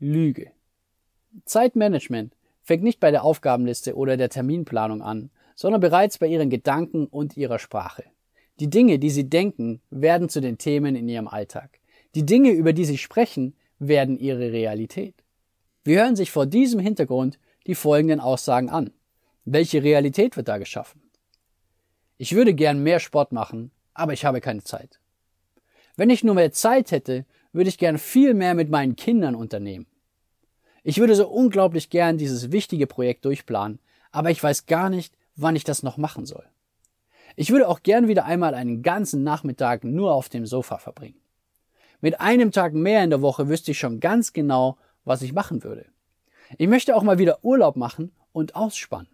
Lüge. Zeitmanagement fängt nicht bei der Aufgabenliste oder der Terminplanung an, sondern bereits bei ihren Gedanken und ihrer Sprache. Die Dinge, die sie denken, werden zu den Themen in ihrem Alltag. Die Dinge, über die sie sprechen, werden ihre Realität. Wir hören sich vor diesem Hintergrund die folgenden Aussagen an. Welche Realität wird da geschaffen? Ich würde gern mehr Sport machen, aber ich habe keine Zeit. Wenn ich nur mehr Zeit hätte, würde ich gern viel mehr mit meinen Kindern unternehmen. Ich würde so unglaublich gern dieses wichtige Projekt durchplanen, aber ich weiß gar nicht, wann ich das noch machen soll. Ich würde auch gern wieder einmal einen ganzen Nachmittag nur auf dem Sofa verbringen. Mit einem Tag mehr in der Woche wüsste ich schon ganz genau, was ich machen würde. Ich möchte auch mal wieder Urlaub machen und ausspannen.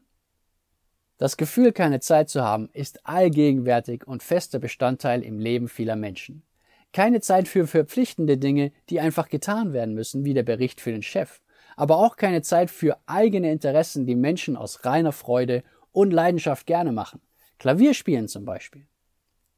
Das Gefühl, keine Zeit zu haben, ist allgegenwärtig und fester Bestandteil im Leben vieler Menschen. Keine Zeit für verpflichtende Dinge, die einfach getan werden müssen, wie der Bericht für den Chef, aber auch keine Zeit für eigene Interessen, die Menschen aus reiner Freude und Leidenschaft gerne machen. Klavierspielen zum Beispiel.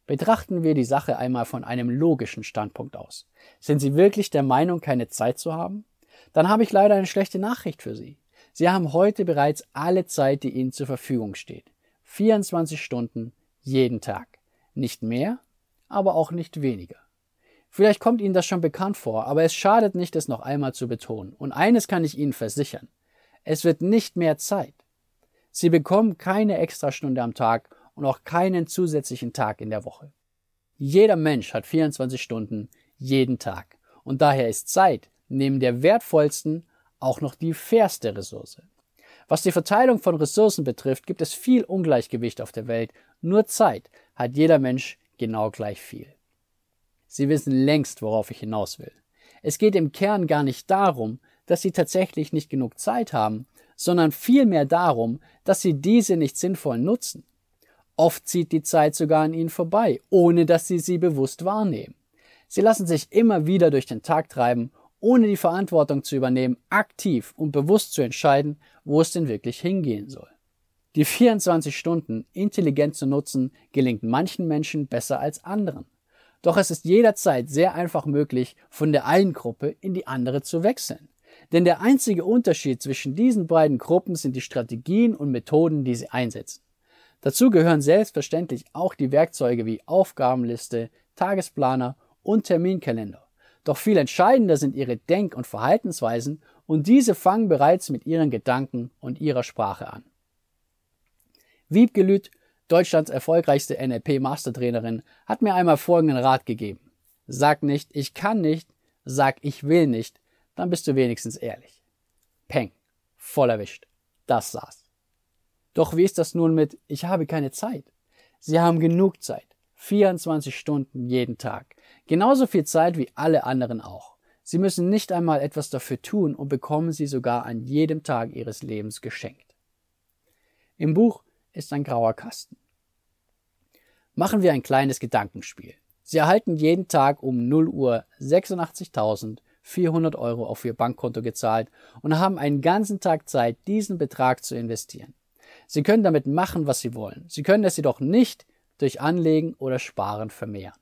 Betrachten wir die Sache einmal von einem logischen Standpunkt aus. Sind Sie wirklich der Meinung, keine Zeit zu haben? Dann habe ich leider eine schlechte Nachricht für Sie. Sie haben heute bereits alle Zeit, die Ihnen zur Verfügung steht. 24 Stunden jeden Tag. Nicht mehr, aber auch nicht weniger. Vielleicht kommt Ihnen das schon bekannt vor, aber es schadet nicht, es noch einmal zu betonen. Und eines kann ich Ihnen versichern. Es wird nicht mehr Zeit. Sie bekommen keine Extrastunde am Tag und auch keinen zusätzlichen Tag in der Woche. Jeder Mensch hat 24 Stunden jeden Tag und daher ist Zeit neben der wertvollsten auch noch die fairste Ressource. Was die Verteilung von Ressourcen betrifft, gibt es viel Ungleichgewicht auf der Welt, nur Zeit hat jeder Mensch genau gleich viel. Sie wissen längst, worauf ich hinaus will. Es geht im Kern gar nicht darum, dass Sie tatsächlich nicht genug Zeit haben, sondern vielmehr darum, dass Sie diese nicht sinnvoll nutzen. Oft zieht die Zeit sogar an ihnen vorbei, ohne dass sie sie bewusst wahrnehmen. Sie lassen sich immer wieder durch den Tag treiben, ohne die Verantwortung zu übernehmen, aktiv und bewusst zu entscheiden, wo es denn wirklich hingehen soll. Die 24 Stunden intelligent zu nutzen, gelingt manchen Menschen besser als anderen. Doch es ist jederzeit sehr einfach möglich, von der einen Gruppe in die andere zu wechseln. Denn der einzige Unterschied zwischen diesen beiden Gruppen sind die Strategien und Methoden, die sie einsetzen. Dazu gehören selbstverständlich auch die Werkzeuge wie Aufgabenliste, Tagesplaner und Terminkalender. Doch viel entscheidender sind ihre Denk- und Verhaltensweisen und diese fangen bereits mit ihren Gedanken und ihrer Sprache an. Wiebke Lüth, Deutschlands erfolgreichste NLP-Mastertrainerin, hat mir einmal folgenden Rat gegeben. Sag nicht, ich kann nicht, sag, ich will nicht, dann bist du wenigstens ehrlich. Peng, voll erwischt. Das saß. Doch wie ist das nun mit Ich habe keine Zeit? Sie haben genug Zeit. 24 Stunden jeden Tag. Genauso viel Zeit wie alle anderen auch. Sie müssen nicht einmal etwas dafür tun und bekommen sie sogar an jedem Tag ihres Lebens geschenkt. Im Buch ist ein grauer Kasten. Machen wir ein kleines Gedankenspiel. Sie erhalten jeden Tag um 0 Uhr 86.400 Euro auf Ihr Bankkonto gezahlt und haben einen ganzen Tag Zeit, diesen Betrag zu investieren. Sie können damit machen, was Sie wollen. Sie können es jedoch nicht durch Anlegen oder Sparen vermehren.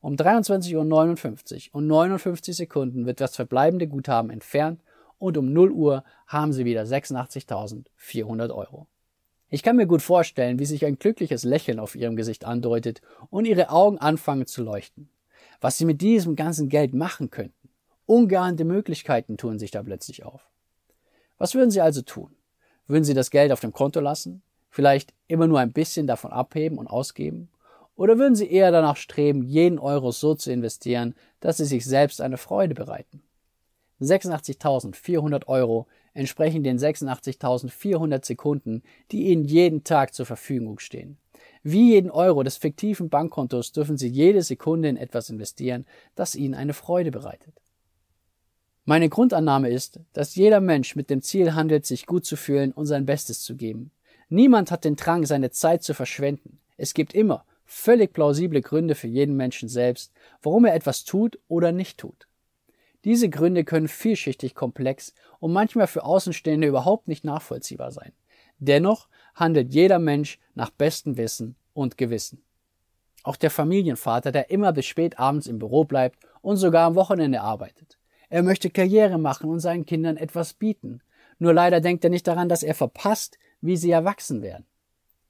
Um 23.59 Uhr und 59 Sekunden wird das verbleibende Guthaben entfernt und um 0 Uhr haben Sie wieder 86.400 Euro. Ich kann mir gut vorstellen, wie sich ein glückliches Lächeln auf Ihrem Gesicht andeutet und Ihre Augen anfangen zu leuchten. Was Sie mit diesem ganzen Geld machen könnten. Ungeahnte Möglichkeiten tun sich da plötzlich auf. Was würden Sie also tun? Würden Sie das Geld auf dem Konto lassen? Vielleicht immer nur ein bisschen davon abheben und ausgeben? Oder würden Sie eher danach streben, jeden Euro so zu investieren, dass Sie sich selbst eine Freude bereiten? 86.400 Euro entsprechen den 86.400 Sekunden, die Ihnen jeden Tag zur Verfügung stehen. Wie jeden Euro des fiktiven Bankkontos dürfen Sie jede Sekunde in etwas investieren, das Ihnen eine Freude bereitet. Meine Grundannahme ist, dass jeder Mensch mit dem Ziel handelt, sich gut zu fühlen und sein Bestes zu geben. Niemand hat den Drang, seine Zeit zu verschwenden. Es gibt immer völlig plausible Gründe für jeden Menschen selbst, warum er etwas tut oder nicht tut. Diese Gründe können vielschichtig komplex und manchmal für Außenstehende überhaupt nicht nachvollziehbar sein. Dennoch handelt jeder Mensch nach bestem Wissen und Gewissen. Auch der Familienvater, der immer bis spät abends im Büro bleibt und sogar am Wochenende arbeitet. Er möchte Karriere machen und seinen Kindern etwas bieten. Nur leider denkt er nicht daran, dass er verpasst, wie sie erwachsen werden.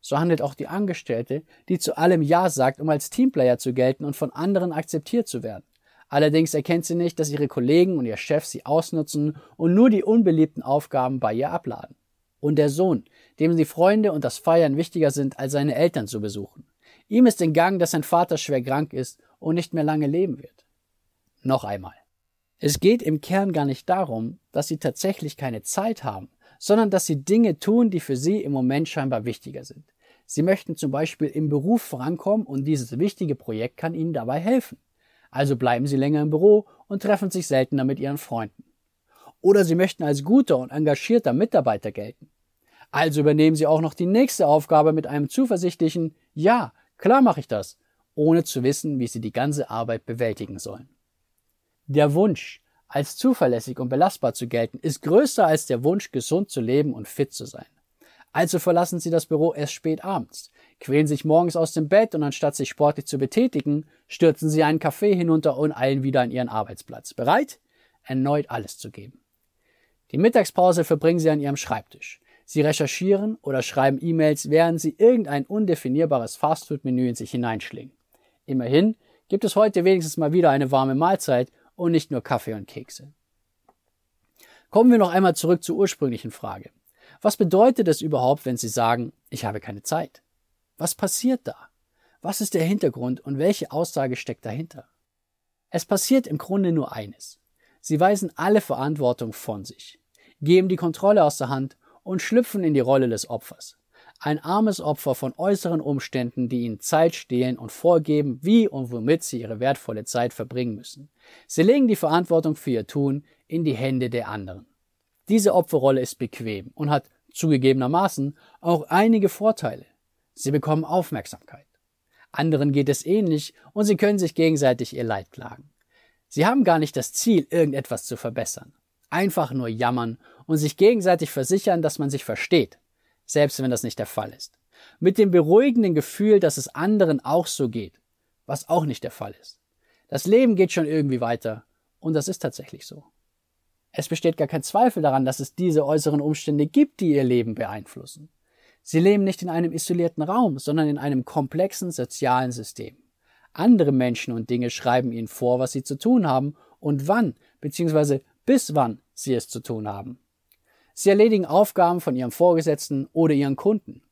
So handelt auch die Angestellte, die zu allem Ja sagt, um als Teamplayer zu gelten und von anderen akzeptiert zu werden. Allerdings erkennt sie nicht, dass ihre Kollegen und ihr Chef sie ausnutzen und nur die unbeliebten Aufgaben bei ihr abladen. Und der Sohn, dem die Freunde und das Feiern wichtiger sind, als seine Eltern zu besuchen. Ihm ist in Gang, dass sein Vater schwer krank ist und nicht mehr lange leben wird. Noch einmal. Es geht im Kern gar nicht darum, dass sie tatsächlich keine Zeit haben, sondern dass sie Dinge tun, die für sie im Moment scheinbar wichtiger sind. Sie möchten zum Beispiel im Beruf vorankommen und dieses wichtige Projekt kann ihnen dabei helfen. Also bleiben sie länger im Büro und treffen sich seltener mit ihren Freunden. Oder sie möchten als guter und engagierter Mitarbeiter gelten. Also übernehmen sie auch noch die nächste Aufgabe mit einem zuversichtlichen Ja, klar mache ich das, ohne zu wissen, wie sie die ganze Arbeit bewältigen sollen. Der Wunsch, als zuverlässig und belastbar zu gelten, ist größer als der Wunsch, gesund zu leben und fit zu sein. Also verlassen Sie das Büro erst spät abends, quälen sich morgens aus dem Bett und anstatt sich sportlich zu betätigen, stürzen Sie einen Kaffee hinunter und eilen wieder an Ihren Arbeitsplatz. Bereit? Erneut alles zu geben. Die Mittagspause verbringen Sie an Ihrem Schreibtisch. Sie recherchieren oder schreiben E-Mails, während Sie irgendein undefinierbares Fastfood-Menü in sich hineinschlingen. Immerhin gibt es heute wenigstens mal wieder eine warme Mahlzeit und nicht nur Kaffee und Kekse. Kommen wir noch einmal zurück zur ursprünglichen Frage. Was bedeutet es überhaupt, wenn Sie sagen, ich habe keine Zeit? Was passiert da? Was ist der Hintergrund und welche Aussage steckt dahinter? Es passiert im Grunde nur eines. Sie weisen alle Verantwortung von sich, geben die Kontrolle aus der Hand und schlüpfen in die Rolle des Opfers ein armes Opfer von äußeren Umständen, die ihnen Zeit stehlen und vorgeben, wie und womit sie ihre wertvolle Zeit verbringen müssen. Sie legen die Verantwortung für ihr Tun in die Hände der anderen. Diese Opferrolle ist bequem und hat zugegebenermaßen auch einige Vorteile. Sie bekommen Aufmerksamkeit. Anderen geht es ähnlich und sie können sich gegenseitig ihr Leid klagen. Sie haben gar nicht das Ziel, irgendetwas zu verbessern. Einfach nur jammern und sich gegenseitig versichern, dass man sich versteht selbst wenn das nicht der Fall ist. Mit dem beruhigenden Gefühl, dass es anderen auch so geht, was auch nicht der Fall ist. Das Leben geht schon irgendwie weiter und das ist tatsächlich so. Es besteht gar kein Zweifel daran, dass es diese äußeren Umstände gibt, die ihr Leben beeinflussen. Sie leben nicht in einem isolierten Raum, sondern in einem komplexen sozialen System. Andere Menschen und Dinge schreiben ihnen vor, was sie zu tun haben und wann bzw. bis wann sie es zu tun haben. Sie erledigen Aufgaben von ihrem Vorgesetzten oder ihren Kunden.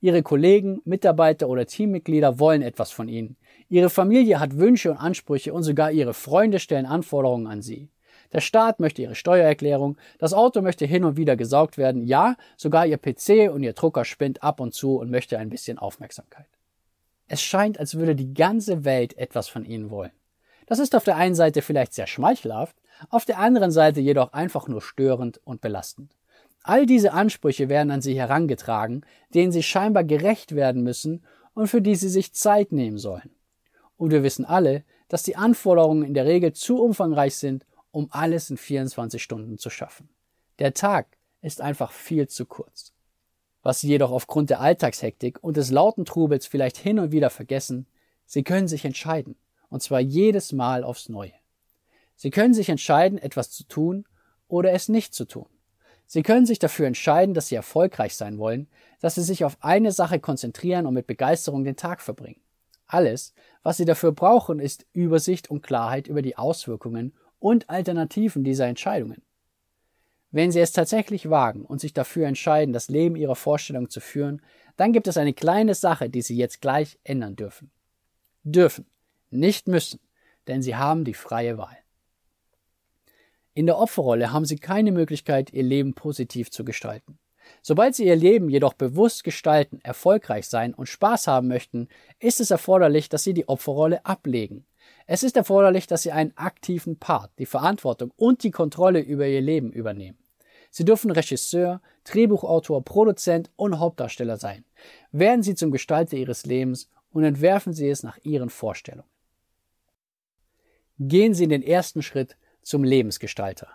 Ihre Kollegen, Mitarbeiter oder Teammitglieder wollen etwas von ihnen. Ihre Familie hat Wünsche und Ansprüche und sogar ihre Freunde stellen Anforderungen an sie. Der Staat möchte ihre Steuererklärung, das Auto möchte hin und wieder gesaugt werden, ja, sogar ihr PC und ihr Drucker spinnt ab und zu und möchte ein bisschen Aufmerksamkeit. Es scheint, als würde die ganze Welt etwas von ihnen wollen. Das ist auf der einen Seite vielleicht sehr schmeichelhaft, auf der anderen Seite jedoch einfach nur störend und belastend. All diese Ansprüche werden an sie herangetragen, denen sie scheinbar gerecht werden müssen und für die sie sich Zeit nehmen sollen. Und wir wissen alle, dass die Anforderungen in der Regel zu umfangreich sind, um alles in 24 Stunden zu schaffen. Der Tag ist einfach viel zu kurz. Was sie jedoch aufgrund der Alltagshektik und des lauten Trubels vielleicht hin und wieder vergessen, sie können sich entscheiden, und zwar jedes Mal aufs Neue. Sie können sich entscheiden, etwas zu tun oder es nicht zu tun. Sie können sich dafür entscheiden, dass Sie erfolgreich sein wollen, dass Sie sich auf eine Sache konzentrieren und mit Begeisterung den Tag verbringen. Alles, was Sie dafür brauchen, ist Übersicht und Klarheit über die Auswirkungen und Alternativen dieser Entscheidungen. Wenn Sie es tatsächlich wagen und sich dafür entscheiden, das Leben Ihrer Vorstellung zu führen, dann gibt es eine kleine Sache, die Sie jetzt gleich ändern dürfen. Dürfen, nicht müssen, denn Sie haben die freie Wahl. In der Opferrolle haben sie keine Möglichkeit, ihr Leben positiv zu gestalten. Sobald sie ihr Leben jedoch bewusst gestalten, erfolgreich sein und Spaß haben möchten, ist es erforderlich, dass sie die Opferrolle ablegen. Es ist erforderlich, dass Sie einen aktiven Part, die Verantwortung und die Kontrolle über Ihr Leben übernehmen. Sie dürfen Regisseur, Drehbuchautor, Produzent und Hauptdarsteller sein. Werden Sie zum Gestalter Ihres Lebens und entwerfen Sie es nach Ihren Vorstellungen. Gehen Sie den ersten Schritt zum Lebensgestalter.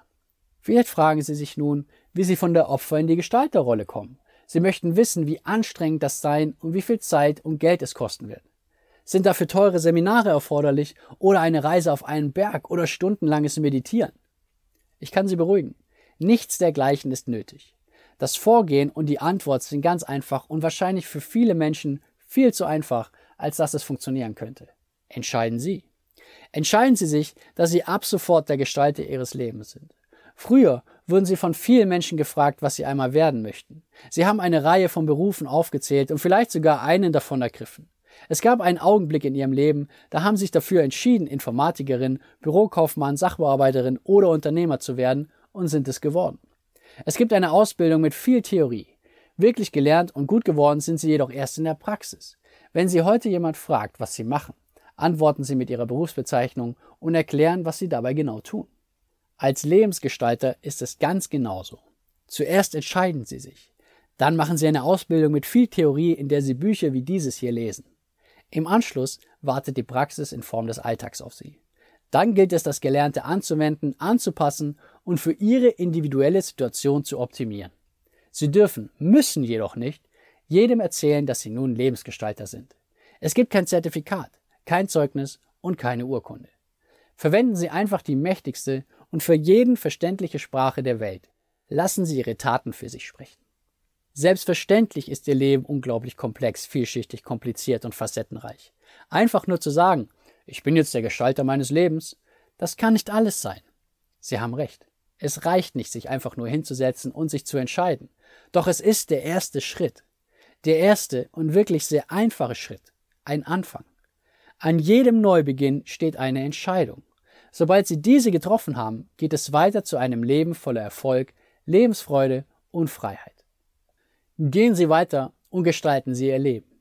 Vielleicht fragen Sie sich nun, wie Sie von der Opfer in die Gestalterrolle kommen. Sie möchten wissen, wie anstrengend das sein und wie viel Zeit und Geld es kosten wird. Sind dafür teure Seminare erforderlich oder eine Reise auf einen Berg oder stundenlanges Meditieren? Ich kann Sie beruhigen. Nichts dergleichen ist nötig. Das Vorgehen und die Antwort sind ganz einfach und wahrscheinlich für viele Menschen viel zu einfach, als dass es funktionieren könnte. Entscheiden Sie. Entscheiden Sie sich, dass Sie ab sofort der Gestalter Ihres Lebens sind. Früher wurden Sie von vielen Menschen gefragt, was Sie einmal werden möchten. Sie haben eine Reihe von Berufen aufgezählt und vielleicht sogar einen davon ergriffen. Es gab einen Augenblick in Ihrem Leben, da haben Sie sich dafür entschieden, Informatikerin, Bürokaufmann, Sachbearbeiterin oder Unternehmer zu werden und sind es geworden. Es gibt eine Ausbildung mit viel Theorie. Wirklich gelernt und gut geworden sind Sie jedoch erst in der Praxis. Wenn Sie heute jemand fragt, was Sie machen, antworten Sie mit Ihrer Berufsbezeichnung und erklären, was Sie dabei genau tun. Als Lebensgestalter ist es ganz genauso. Zuerst entscheiden Sie sich. Dann machen Sie eine Ausbildung mit viel Theorie, in der Sie Bücher wie dieses hier lesen. Im Anschluss wartet die Praxis in Form des Alltags auf Sie. Dann gilt es, das Gelernte anzuwenden, anzupassen und für Ihre individuelle Situation zu optimieren. Sie dürfen, müssen jedoch nicht, jedem erzählen, dass Sie nun Lebensgestalter sind. Es gibt kein Zertifikat, kein Zeugnis und keine Urkunde. Verwenden Sie einfach die mächtigste und für jeden verständliche Sprache der Welt. Lassen Sie Ihre Taten für sich sprechen. Selbstverständlich ist Ihr Leben unglaublich komplex, vielschichtig, kompliziert und facettenreich. Einfach nur zu sagen, ich bin jetzt der Gestalter meines Lebens, das kann nicht alles sein. Sie haben recht. Es reicht nicht, sich einfach nur hinzusetzen und sich zu entscheiden. Doch es ist der erste Schritt. Der erste und wirklich sehr einfache Schritt. Ein Anfang. An jedem Neubeginn steht eine Entscheidung. Sobald Sie diese getroffen haben, geht es weiter zu einem Leben voller Erfolg, Lebensfreude und Freiheit. Gehen Sie weiter und gestalten Sie Ihr Leben.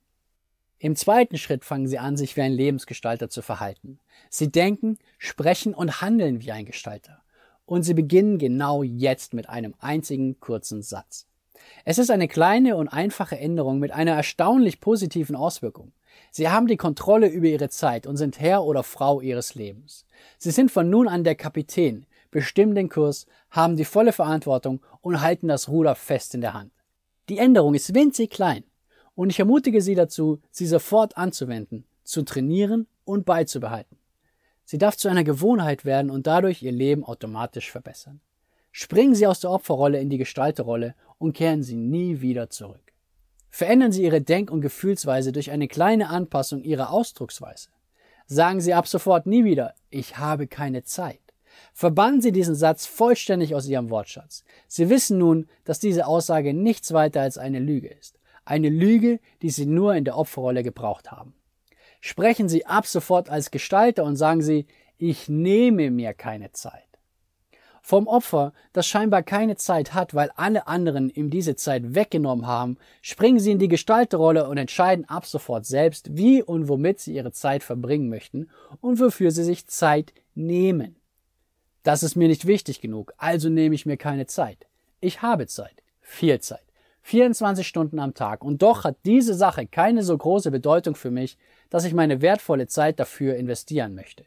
Im zweiten Schritt fangen Sie an, sich wie ein Lebensgestalter zu verhalten. Sie denken, sprechen und handeln wie ein Gestalter. Und Sie beginnen genau jetzt mit einem einzigen kurzen Satz. Es ist eine kleine und einfache Änderung mit einer erstaunlich positiven Auswirkung. Sie haben die Kontrolle über ihre Zeit und sind Herr oder Frau ihres Lebens. Sie sind von nun an der Kapitän, bestimmen den Kurs, haben die volle Verantwortung und halten das Ruder fest in der Hand. Die Änderung ist winzig klein und ich ermutige Sie dazu, sie sofort anzuwenden, zu trainieren und beizubehalten. Sie darf zu einer Gewohnheit werden und dadurch Ihr Leben automatisch verbessern. Springen Sie aus der Opferrolle in die Gestalterrolle und kehren Sie nie wieder zurück. Verändern Sie Ihre Denk- und Gefühlsweise durch eine kleine Anpassung Ihrer Ausdrucksweise. Sagen Sie ab sofort nie wieder, ich habe keine Zeit. Verbannen Sie diesen Satz vollständig aus Ihrem Wortschatz. Sie wissen nun, dass diese Aussage nichts weiter als eine Lüge ist. Eine Lüge, die Sie nur in der Opferrolle gebraucht haben. Sprechen Sie ab sofort als Gestalter und sagen Sie, ich nehme mir keine Zeit. Vom Opfer, das scheinbar keine Zeit hat, weil alle anderen ihm diese Zeit weggenommen haben, springen sie in die Gestalterrolle und entscheiden ab sofort selbst, wie und womit sie ihre Zeit verbringen möchten und wofür sie sich Zeit nehmen. Das ist mir nicht wichtig genug, also nehme ich mir keine Zeit. Ich habe Zeit, viel Zeit, 24 Stunden am Tag und doch hat diese Sache keine so große Bedeutung für mich, dass ich meine wertvolle Zeit dafür investieren möchte.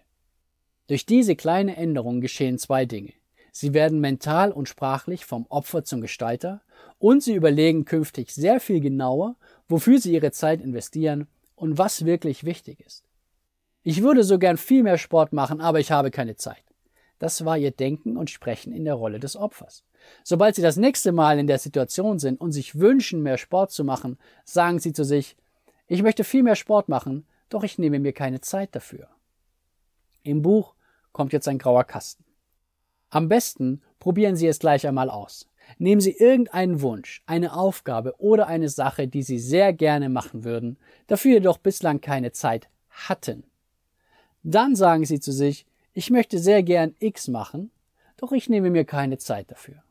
Durch diese kleine Änderung geschehen zwei Dinge. Sie werden mental und sprachlich vom Opfer zum Gestalter und sie überlegen künftig sehr viel genauer, wofür sie ihre Zeit investieren und was wirklich wichtig ist. Ich würde so gern viel mehr Sport machen, aber ich habe keine Zeit. Das war ihr Denken und Sprechen in der Rolle des Opfers. Sobald sie das nächste Mal in der Situation sind und sich wünschen, mehr Sport zu machen, sagen sie zu sich, ich möchte viel mehr Sport machen, doch ich nehme mir keine Zeit dafür. Im Buch kommt jetzt ein grauer Kasten. Am besten probieren Sie es gleich einmal aus. Nehmen Sie irgendeinen Wunsch, eine Aufgabe oder eine Sache, die Sie sehr gerne machen würden, dafür jedoch bislang keine Zeit hatten. Dann sagen Sie zu sich, ich möchte sehr gern X machen, doch ich nehme mir keine Zeit dafür.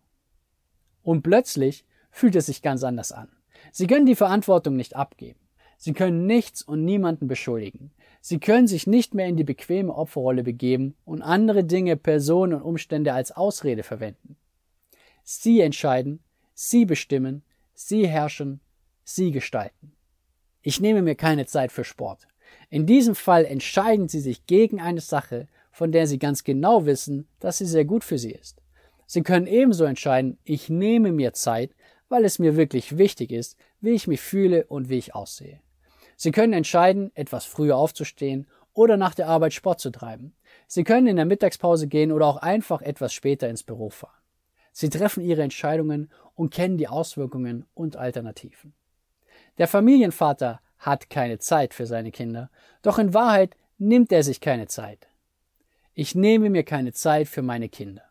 Und plötzlich fühlt es sich ganz anders an. Sie können die Verantwortung nicht abgeben. Sie können nichts und niemanden beschuldigen. Sie können sich nicht mehr in die bequeme Opferrolle begeben und andere Dinge, Personen und Umstände als Ausrede verwenden. Sie entscheiden, Sie bestimmen, Sie herrschen, Sie gestalten. Ich nehme mir keine Zeit für Sport. In diesem Fall entscheiden Sie sich gegen eine Sache, von der Sie ganz genau wissen, dass sie sehr gut für Sie ist. Sie können ebenso entscheiden, ich nehme mir Zeit, weil es mir wirklich wichtig ist, wie ich mich fühle und wie ich aussehe. Sie können entscheiden, etwas früher aufzustehen oder nach der Arbeit Sport zu treiben. Sie können in der Mittagspause gehen oder auch einfach etwas später ins Büro fahren. Sie treffen ihre Entscheidungen und kennen die Auswirkungen und Alternativen. Der Familienvater hat keine Zeit für seine Kinder, doch in Wahrheit nimmt er sich keine Zeit. Ich nehme mir keine Zeit für meine Kinder.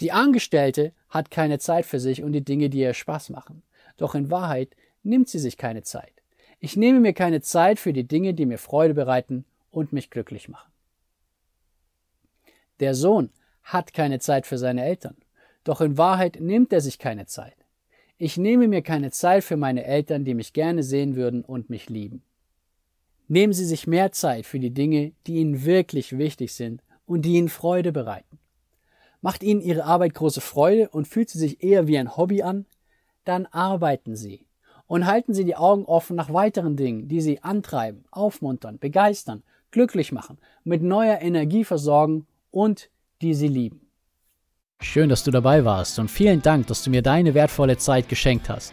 Die Angestellte hat keine Zeit für sich und die Dinge, die ihr Spaß machen, doch in Wahrheit nimmt sie sich keine Zeit. Ich nehme mir keine Zeit für die Dinge, die mir Freude bereiten und mich glücklich machen. Der Sohn hat keine Zeit für seine Eltern, doch in Wahrheit nimmt er sich keine Zeit. Ich nehme mir keine Zeit für meine Eltern, die mich gerne sehen würden und mich lieben. Nehmen Sie sich mehr Zeit für die Dinge, die Ihnen wirklich wichtig sind und die Ihnen Freude bereiten. Macht Ihnen Ihre Arbeit große Freude und fühlt sie sich eher wie ein Hobby an? Dann arbeiten Sie und halten Sie die Augen offen nach weiteren Dingen, die Sie antreiben, aufmuntern, begeistern, glücklich machen, mit neuer Energie versorgen und die Sie lieben. Schön, dass du dabei warst und vielen Dank, dass du mir deine wertvolle Zeit geschenkt hast.